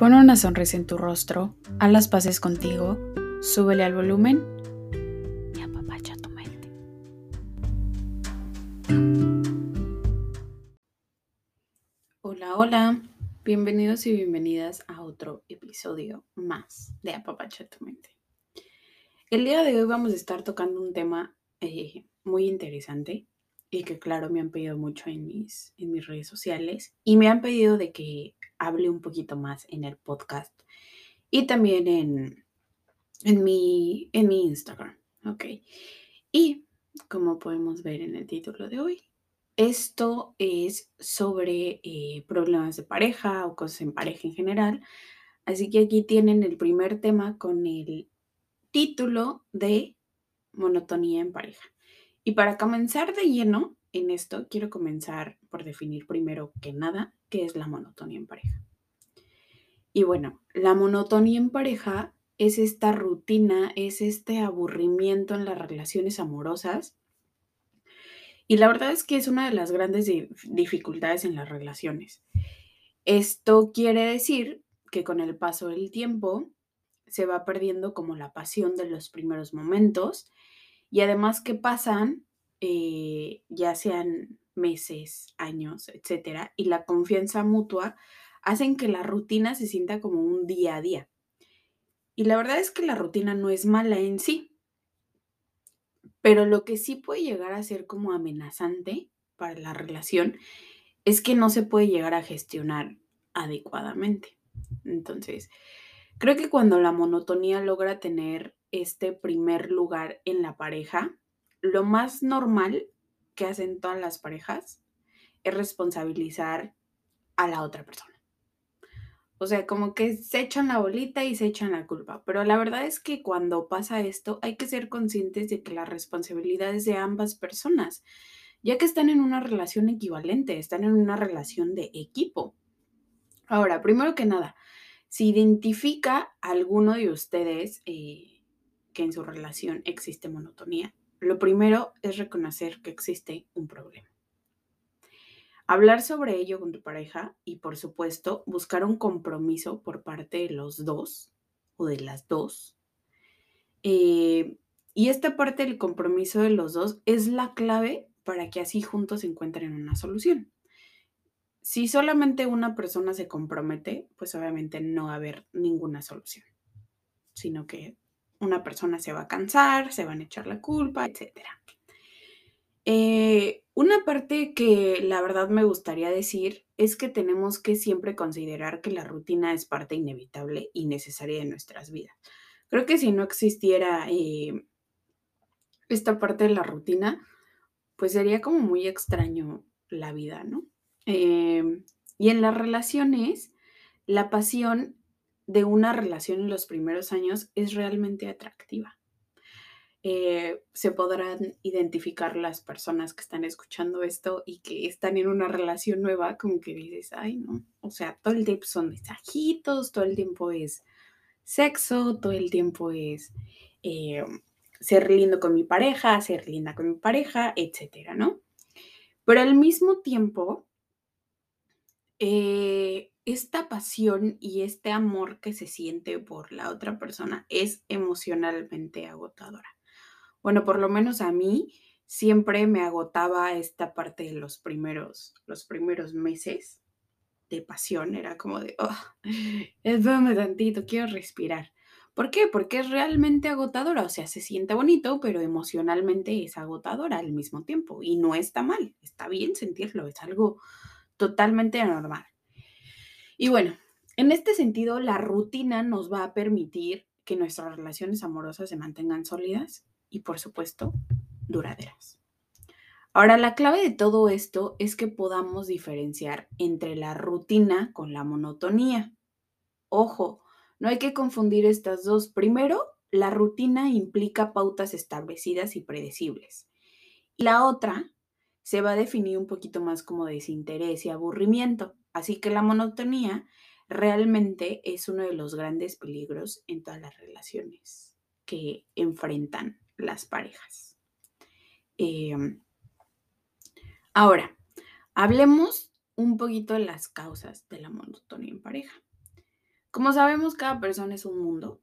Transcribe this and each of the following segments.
Pon una sonrisa en tu rostro, haz las paces contigo, súbele al volumen y apapacha tu mente. Hola, hola, bienvenidos y bienvenidas a otro episodio más de Apapacha tu mente. El día de hoy vamos a estar tocando un tema eh, muy interesante y que claro me han pedido mucho en mis, en mis redes sociales y me han pedido de que hable un poquito más en el podcast y también en, en, mi, en mi Instagram, ¿ok? Y como podemos ver en el título de hoy, esto es sobre eh, problemas de pareja o cosas en pareja en general. Así que aquí tienen el primer tema con el título de monotonía en pareja. Y para comenzar de lleno en esto, quiero comenzar por definir primero que nada qué es la monotonía en pareja. Y bueno, la monotonía en pareja es esta rutina, es este aburrimiento en las relaciones amorosas. Y la verdad es que es una de las grandes dificultades en las relaciones. Esto quiere decir que con el paso del tiempo se va perdiendo como la pasión de los primeros momentos y además que pasan eh, ya sean meses, años, etcétera, y la confianza mutua hacen que la rutina se sienta como un día a día. Y la verdad es que la rutina no es mala en sí, pero lo que sí puede llegar a ser como amenazante para la relación es que no se puede llegar a gestionar adecuadamente. Entonces, creo que cuando la monotonía logra tener este primer lugar en la pareja, lo más normal que hacen todas las parejas es responsabilizar a la otra persona. O sea, como que se echan la bolita y se echan la culpa. Pero la verdad es que cuando pasa esto hay que ser conscientes de que la responsabilidad es de ambas personas, ya que están en una relación equivalente, están en una relación de equipo. Ahora, primero que nada, si identifica alguno de ustedes eh, que en su relación existe monotonía, lo primero es reconocer que existe un problema. Hablar sobre ello con tu pareja y, por supuesto, buscar un compromiso por parte de los dos o de las dos. Eh, y esta parte del compromiso de los dos es la clave para que así juntos encuentren una solución. Si solamente una persona se compromete, pues obviamente no va a haber ninguna solución, sino que una persona se va a cansar, se van a echar la culpa, etc. Eh, una parte que la verdad me gustaría decir es que tenemos que siempre considerar que la rutina es parte inevitable y necesaria de nuestras vidas. Creo que si no existiera eh, esta parte de la rutina, pues sería como muy extraño la vida, ¿no? Em, y en las relaciones, la pasión de una relación en los primeros años es realmente atractiva. Eh, se podrán identificar las personas que están escuchando esto y que están en una relación nueva, como que dices, ay, no, o sea, todo el tiempo son mensajitos, todo el tiempo es sexo, todo el tiempo es eh, ser lindo con mi pareja, ser linda con mi pareja, etcétera, ¿no? Pero al mismo tiempo, eh, esta pasión y este amor que se siente por la otra persona es emocionalmente agotadora. Bueno, por lo menos a mí siempre me agotaba esta parte de los primeros, los primeros meses de pasión. Era como de, oh, espérame tantito, quiero respirar. ¿Por qué? Porque es realmente agotadora. O sea, se siente bonito, pero emocionalmente es agotadora al mismo tiempo. Y no está mal, está bien sentirlo, es algo totalmente normal. Y bueno, en este sentido, la rutina nos va a permitir que nuestras relaciones amorosas se mantengan sólidas y, por supuesto, duraderas. Ahora, la clave de todo esto es que podamos diferenciar entre la rutina con la monotonía. Ojo, no hay que confundir estas dos. Primero, la rutina implica pautas establecidas y predecibles. Y la otra se va a definir un poquito más como desinterés y aburrimiento. Así que la monotonía realmente es uno de los grandes peligros en todas las relaciones que enfrentan las parejas. Em, ahora, hablemos un poquito de las causas de la monotonía en pareja. Como sabemos, cada persona es un mundo,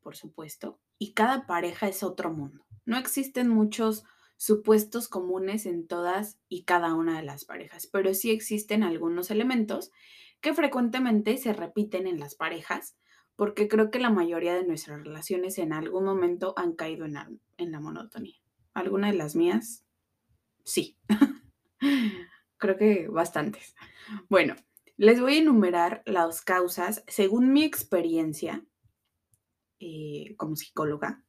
por supuesto, y cada pareja es otro mundo. No existen muchos supuestos comunes en todas y cada una de las parejas, pero sí existen algunos elementos que frecuentemente se repiten en las parejas, porque creo que la mayoría de nuestras relaciones en algún momento han caído en la, monotonía. ¿Alguna de las mías? Sí. creo que bastantes. Bueno, les voy a enumerar las causas según mi experiencia eh, como psicóloga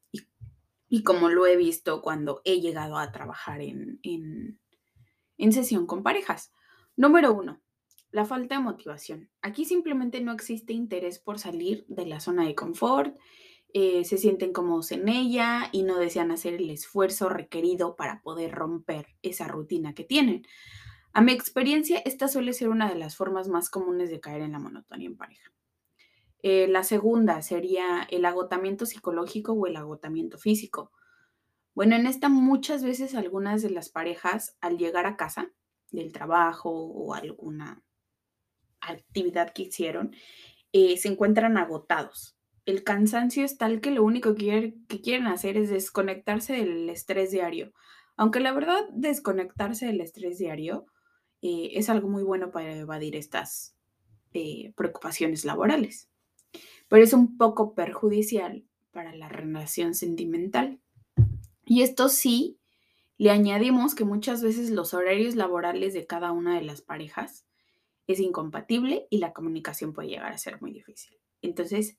y, como lo he visto cuando he llegado a trabajar en, en sesión con parejas. Número uno, la falta de motivación. Aquí simplemente no existe interés por salir de la zona de confort, eh, se sienten cómodos en ella y no desean hacer el esfuerzo requerido para poder romper esa rutina que tienen. A mi experiencia, esta suele ser una de las formas más comunes de caer en la monotonía en pareja. Eh, la segunda sería el agotamiento psicológico o el agotamiento físico. Bueno, en esta muchas veces algunas de las parejas al llegar a casa del trabajo o alguna actividad que hicieron, eh, se encuentran agotados. El cansancio es tal que lo único que, quieren hacer es desconectarse del estrés diario. Aunque la verdad, desconectarse del estrés diario eh, es algo muy bueno para evadir estas preocupaciones laborales. Pero es un poco perjudicial para la relación sentimental. Y esto sí, le añadimos que muchas veces los horarios laborales de cada una de las parejas es incompatible y la comunicación puede llegar a ser muy difícil. Entonces,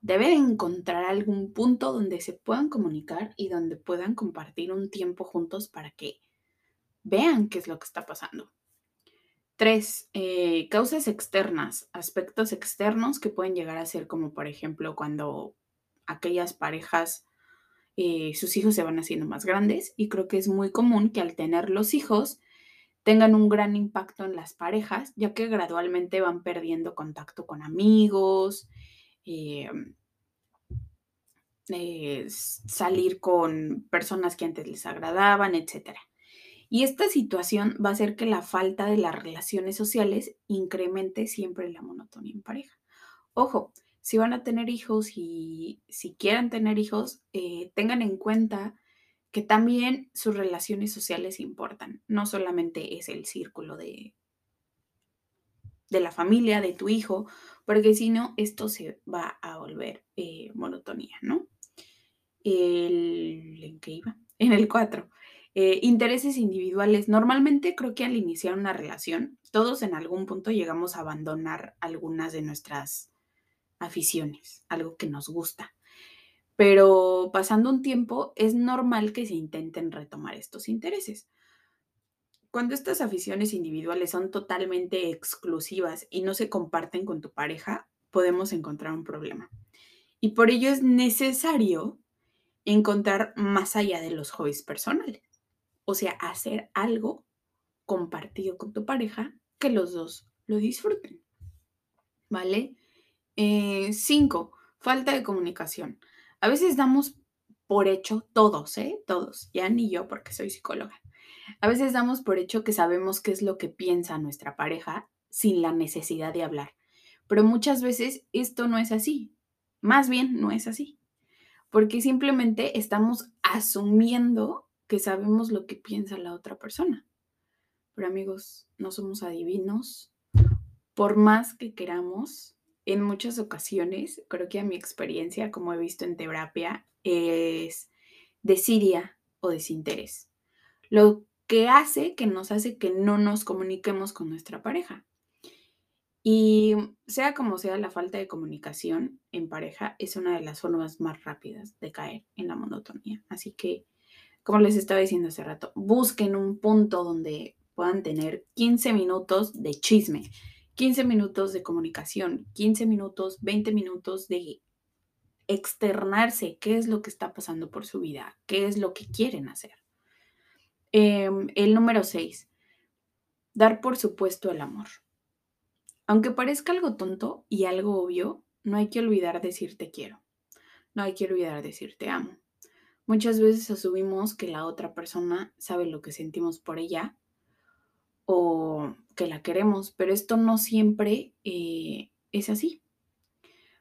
deben encontrar algún punto donde se puedan comunicar y donde puedan compartir un tiempo juntos para que vean qué es lo que está pasando. Tres, eh, causas externas, aspectos externos que pueden llegar a ser como por ejemplo cuando aquellas parejas, eh, sus hijos se van haciendo más grandes y creo que es muy común que al tener los hijos tengan un gran impacto en las parejas, ya que gradualmente van perdiendo contacto con amigos, eh, salir con personas que antes les agradaban, etc. Y esta situación va a hacer que la falta de las relaciones sociales incremente siempre la monotonía en pareja. Ojo, si van a tener hijos y si quieren tener hijos, eh, tengan en cuenta que también sus relaciones sociales importan. No solamente es el círculo de, de la familia, de tu hijo, porque si no, esto se va a volver eh, monotonía, ¿no? El, ¿En qué iba? En el 4. Eh, intereses individuales. Normalmente creo que al iniciar una relación, todos en algún punto llegamos a abandonar algunas de nuestras aficiones, algo que nos gusta pero pasando un tiempo es normal que se intenten retomar estos intereses. Cuando estas aficiones individuales son totalmente exclusivas y no se comparten con tu pareja, podemos encontrar un problema. Y por ello es necesario encontrar más allá de los hobbies personales. O sea, hacer algo compartido con tu pareja que los dos lo disfruten. ¿Vale? Eh, cinco, falta de comunicación. A veces damos por hecho, todos, ¿eh? Todos, ya ni yo porque soy psicóloga. A veces damos por hecho que sabemos qué es lo que piensa nuestra pareja sin la necesidad de hablar. Pero muchas veces esto no es así. Más bien no es así. Porque simplemente estamos asumiendo que sabemos lo que piensa la otra persona. Pero amigos, no somos adivinos. Por más que queramos, en muchas ocasiones, creo que a mi experiencia, como he visto en terapia, es desidia o desinterés. Lo que hace que nos hace que no nos comuniquemos con nuestra pareja. Y sea como sea, la falta de comunicación en pareja es una de las formas más rápidas de caer en la monotonía. Así que, como les estaba diciendo hace rato, busquen un punto donde puedan tener 15 minutos de chisme 15 minutos de comunicación, 15 minutos, 20 minutos de externarse qué es lo que está pasando por su vida, qué es lo que quieren hacer. Em, el número 6, dar por supuesto el amor. Aunque parezca algo tonto y algo obvio, no hay que olvidar decir te quiero. No hay que olvidar decir te amo. Muchas veces asumimos que la otra persona sabe lo que sentimos por ella o que la queremos, pero esto no siempre eh, es así.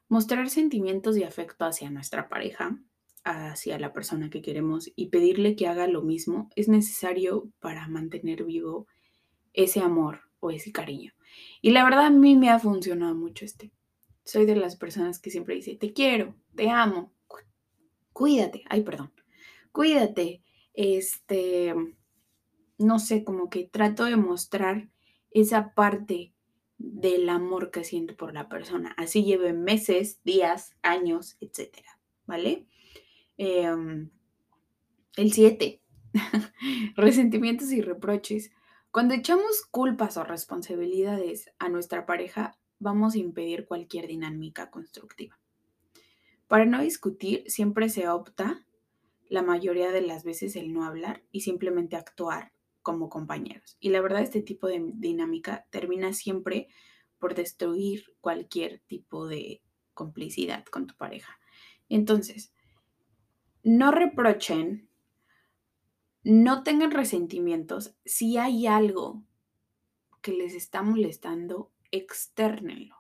Mostrar sentimientos y afecto hacia nuestra pareja, hacia la persona que queremos y pedirle que haga lo mismo es necesario para mantener vivo ese amor o ese cariño. Y la verdad a mí me ha funcionado mucho este. Soy de las personas que siempre dice, te quiero, te amo, cuídate, ay, perdón, cuídate, este, no sé, como que trato de mostrar esa parte del amor que siento por la persona. Así lleve meses, días, años, etcétera, ¿vale? Em, el 7. Resentimientos y reproches. Cuando echamos culpas o responsabilidades a nuestra pareja, vamos a impedir cualquier dinámica constructiva. Para no discutir, siempre se opta, la mayoría de las veces, el no hablar y simplemente actuar como compañeros. Y la verdad, este tipo de dinámica termina siempre por destruir cualquier tipo de complicidad con tu pareja. Entonces, no reprochen, no tengan resentimientos. Si hay algo que les está molestando, externenlo,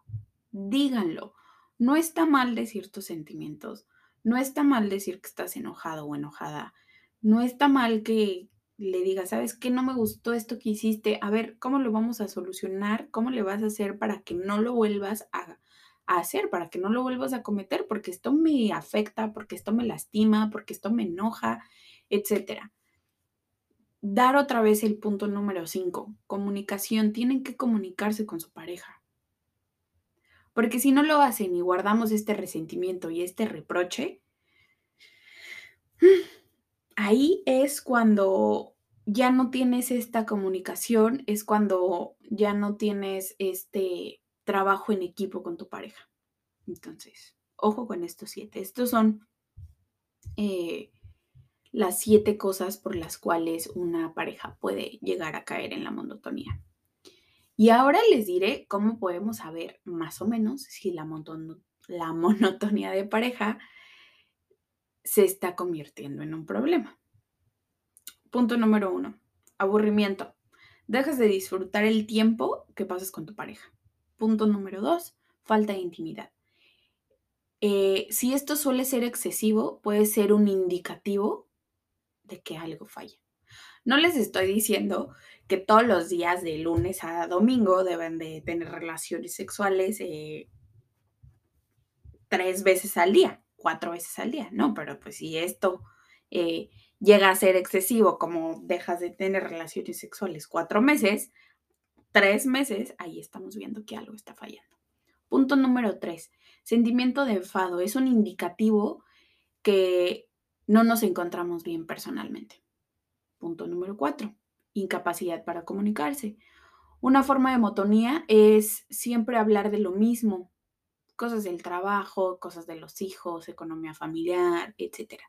díganlo. No está mal decir tus sentimientos, no está mal decir que estás enojado o enojada, no está mal que le digas, ¿sabes qué? No me gustó esto que hiciste, a ver, ¿cómo lo vamos a solucionar? ¿Cómo le vas a hacer para que no lo vuelvas a, hacer, para que no lo vuelvas a cometer? Porque esto me afecta, porque esto me lastima, porque esto me enoja, etcétera dar otra vez el punto número 5, comunicación. Tienen que comunicarse con su pareja. Porque si no lo hacen y guardamos este resentimiento y este reproche, ahí es cuando ya no tienes esta comunicación, es cuando ya no tienes este trabajo en equipo con tu pareja. Entonces, ojo con estos siete. Estos son eh, las siete cosas por las cuales una pareja puede llegar a caer en la monotonía. Y ahora les diré cómo podemos saber más o menos si la, monotonía de pareja se está convirtiendo en un problema. Punto número uno, aburrimiento. Dejas de disfrutar el tiempo que pasas con tu pareja. Punto número dos, falta de intimidad. Eh, si esto suele ser excesivo, puede ser un indicativo de que algo falla. No les estoy diciendo que todos los días de lunes a domingo deben de tener relaciones sexuales eh, tres veces al día, cuatro veces al día, no, pero pues si esto eh, llega a ser excesivo, como dejas de tener relaciones sexuales cuatro meses, tres meses, ahí estamos viendo que algo está fallando. Punto número tres, sentimiento de enfado. Es un indicativo que no nos encontramos bien personalmente. Punto número cuatro, incapacidad para comunicarse. Una forma de motonía es siempre hablar de lo mismo, cosas del trabajo, cosas de los hijos, economía familiar, etc.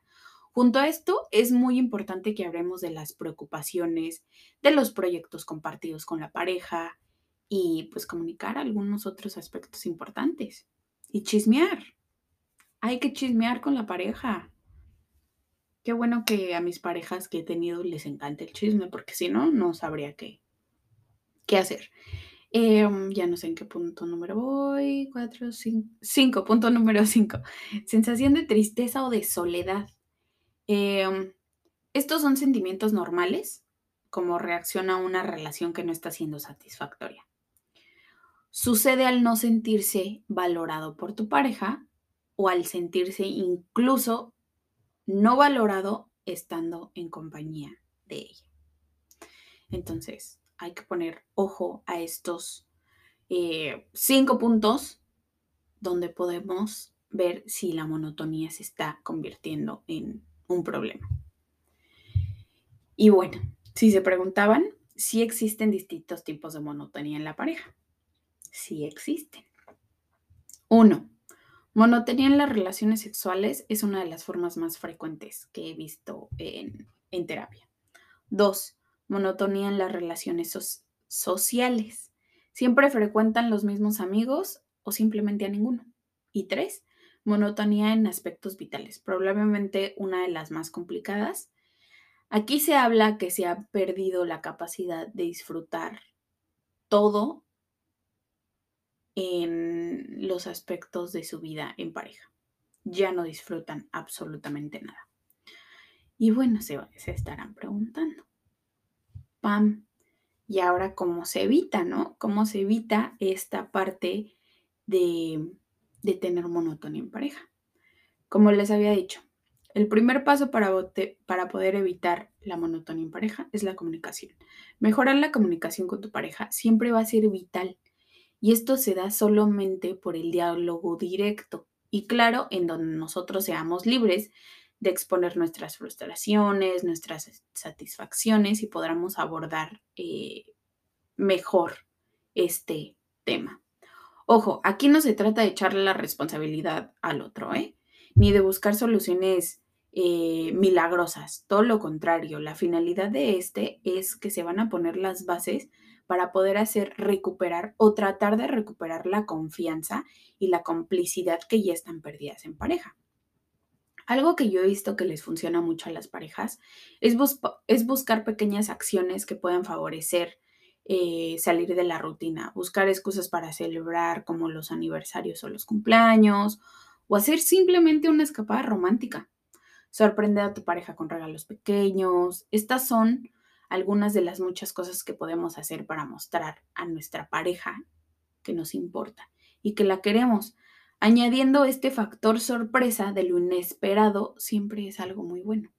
Junto a esto, es muy importante que hablemos de las preocupaciones, de los proyectos compartidos con la pareja y pues comunicar algunos otros aspectos importantes. Y chismear. Hay que chismear con la pareja. Qué bueno que a mis parejas que he tenido les encanta el chisme, porque si no, no sabría qué, qué hacer. Em, ya no sé en qué punto número voy. Cuatro, cinco. Cinco, punto número cinco. Sensación de tristeza o de soledad. Em, estos son sentimientos normales como reacción a una relación que no está siendo satisfactoria. Sucede al no sentirse valorado por tu pareja o al sentirse incluso no valorado estando en compañía de ella. Entonces, hay que poner ojo a estos eh, cinco puntos donde podemos ver si la monotonía se está convirtiendo en un problema. Y bueno, si se preguntaban, si existen distintos tipos de monotonía en la pareja. Sí existen. Uno, Monotonía en las relaciones sexuales es una de las formas más frecuentes que he visto en, terapia. Dos, monotonía en las relaciones sociales. Siempre frecuentan los mismos amigos o simplemente a ninguno. Y tres, monotonía en aspectos vitales, probablemente una de las más complicadas. Aquí se habla que se ha perdido la capacidad de disfrutar todo en los aspectos de su vida en pareja. Ya no disfrutan absolutamente nada. Y bueno, se, estarán preguntando, Pam, ¿y ahora cómo se evita, no? ¿Cómo se evita esta parte de, de tener monotonía en pareja? Como les había dicho, el primer paso para, para, poder evitar la monotonía en pareja es la comunicación. Mejorar la comunicación con tu pareja siempre va a ser vital y esto se da solamente por el diálogo directo y claro, en donde nosotros seamos libres de exponer nuestras frustraciones, nuestras satisfacciones y podamos abordar eh, mejor este tema. Ojo, aquí no se trata de echarle la responsabilidad al otro, ¿eh? ni de buscar soluciones eh, milagrosas, todo lo contrario, la finalidad de este es que se van a poner las bases para poder hacer recuperar o tratar de recuperar la confianza y la complicidad que ya están perdidas en pareja. Algo que yo he visto que les funciona mucho a las parejas es, buscar pequeñas acciones que puedan favorecer eh, salir de la rutina, buscar excusas para celebrar como los aniversarios o los cumpleaños, o hacer simplemente una escapada romántica. Sorprender a tu pareja con regalos pequeños. Estas son algunas de las muchas cosas que podemos hacer para mostrar a nuestra pareja que nos importa y que la queremos. Añadiendo este factor sorpresa de lo inesperado siempre es algo muy bueno.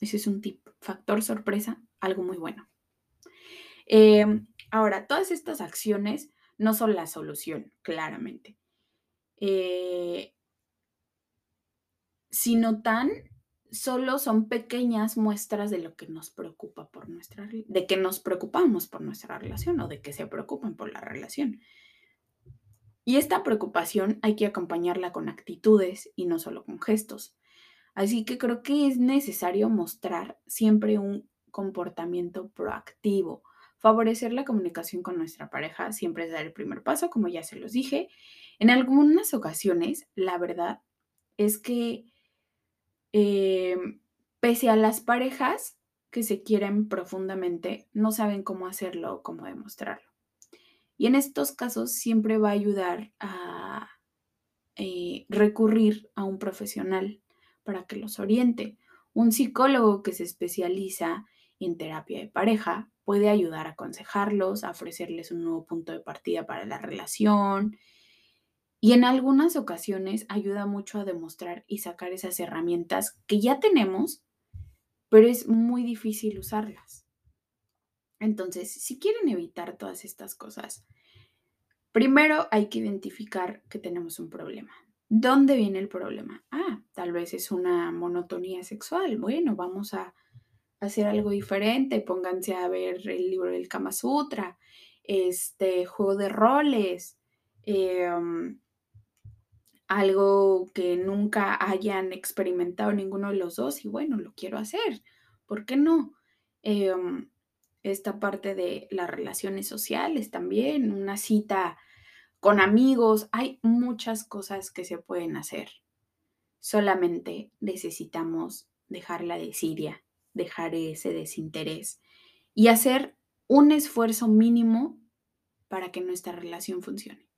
Ese es un tip. Factor sorpresa, algo muy bueno. Em, ahora, todas estas acciones no son la solución, claramente. Eh, sino tan solo son pequeñas muestras de lo que nos preocupa por nuestra de que nos preocupamos por nuestra relación o de que se preocupan por la relación. Y esta preocupación hay que acompañarla con actitudes y no solo con gestos. Así que creo que es necesario mostrar siempre un comportamiento proactivo. Favorecer la comunicación con nuestra pareja siempre es dar el primer paso, como ya se los dije. En algunas ocasiones, la verdad es que Em, pese a las parejas que se quieren profundamente, no saben cómo hacerlo o cómo demostrarlo. Y en estos casos siempre va a ayudar a eh, recurrir a un profesional para que los oriente. Un psicólogo que se especializa en terapia de pareja puede ayudar a aconsejarlos, a ofrecerles un nuevo punto de partida para la relación, y en algunas ocasiones ayuda mucho a demostrar y sacar esas herramientas que ya tenemos, pero es muy difícil usarlas. Entonces, si quieren evitar todas estas cosas, primero hay que identificar que tenemos un problema. ¿Dónde viene el problema? Ah, tal vez es una monotonía sexual. Bueno, vamos a hacer algo diferente. Pónganse a ver el libro del Kama Sutra, este juego de roles, em, algo que nunca hayan experimentado ninguno de los dos y bueno, lo quiero hacer. ¿Por qué no? Em, esta parte de las relaciones sociales también, una cita con amigos, hay muchas cosas que se pueden hacer. Solamente necesitamos dejar la desidia, dejar ese desinterés y hacer un esfuerzo mínimo para que nuestra relación funcione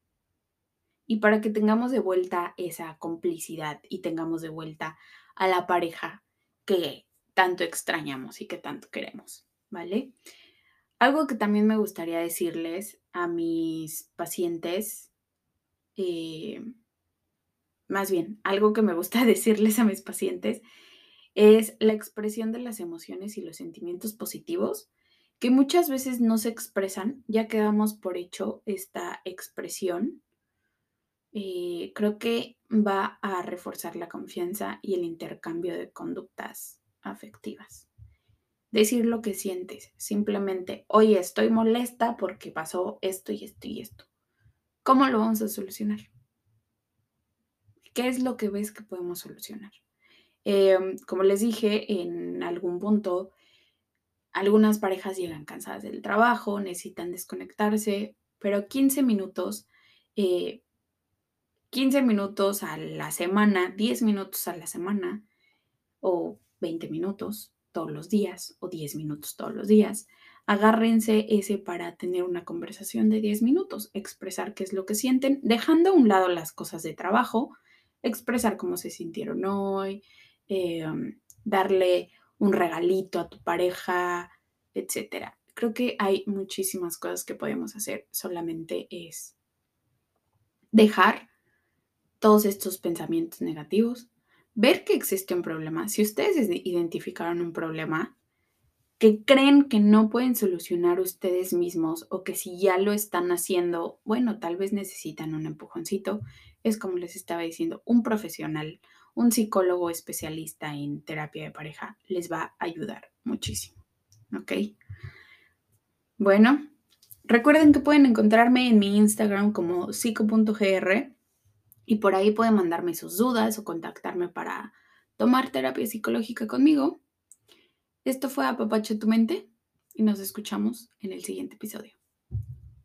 y para que tengamos de vuelta esa complicidad y tengamos de vuelta a la pareja que tanto extrañamos y que tanto queremos, ¿vale? Algo que también me gustaría decirles a mis pacientes, eh, más bien, algo que me gusta decirles a mis pacientes es la expresión de las emociones y los sentimientos positivos que muchas veces no se expresan, ya que damos por hecho esta expresión creo que va a reforzar la confianza y el intercambio de conductas afectivas. Decir lo que sientes, simplemente, oye, estoy molesta porque pasó esto y esto y esto. ¿Cómo lo vamos a solucionar? ¿Qué es lo que ves que podemos solucionar? Em, como les dije, en algún punto, algunas parejas llegan cansadas del trabajo, necesitan desconectarse, pero 15 minutos eh, 15 minutos a la semana, 10 minutos a la semana o 20 minutos todos los días o 10 minutos todos los días agárrense ese para tener una conversación de 10 minutos, expresar qué es lo que sienten, dejando a un lado las cosas de trabajo, expresar cómo se sintieron hoy, em, darle un regalito a tu pareja, etc. Creo que hay muchísimas cosas que podemos hacer, solamente es dejar todos estos pensamientos negativos, ver que existe un problema. Si ustedes identificaron un problema, que creen que no pueden solucionar ustedes mismos o que si ya lo están haciendo, bueno, tal vez necesitan un empujoncito, es como les estaba diciendo, un profesional, un psicólogo especialista en terapia de pareja les va a ayudar muchísimo. ¿Ok? Bueno, recuerden que pueden encontrarme en mi Instagram como psico.gr y por ahí pueden mandarme sus dudas o contactarme para tomar terapia psicológica conmigo. Esto fue Apapacho tu mente y nos escuchamos en el siguiente episodio.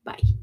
Bye.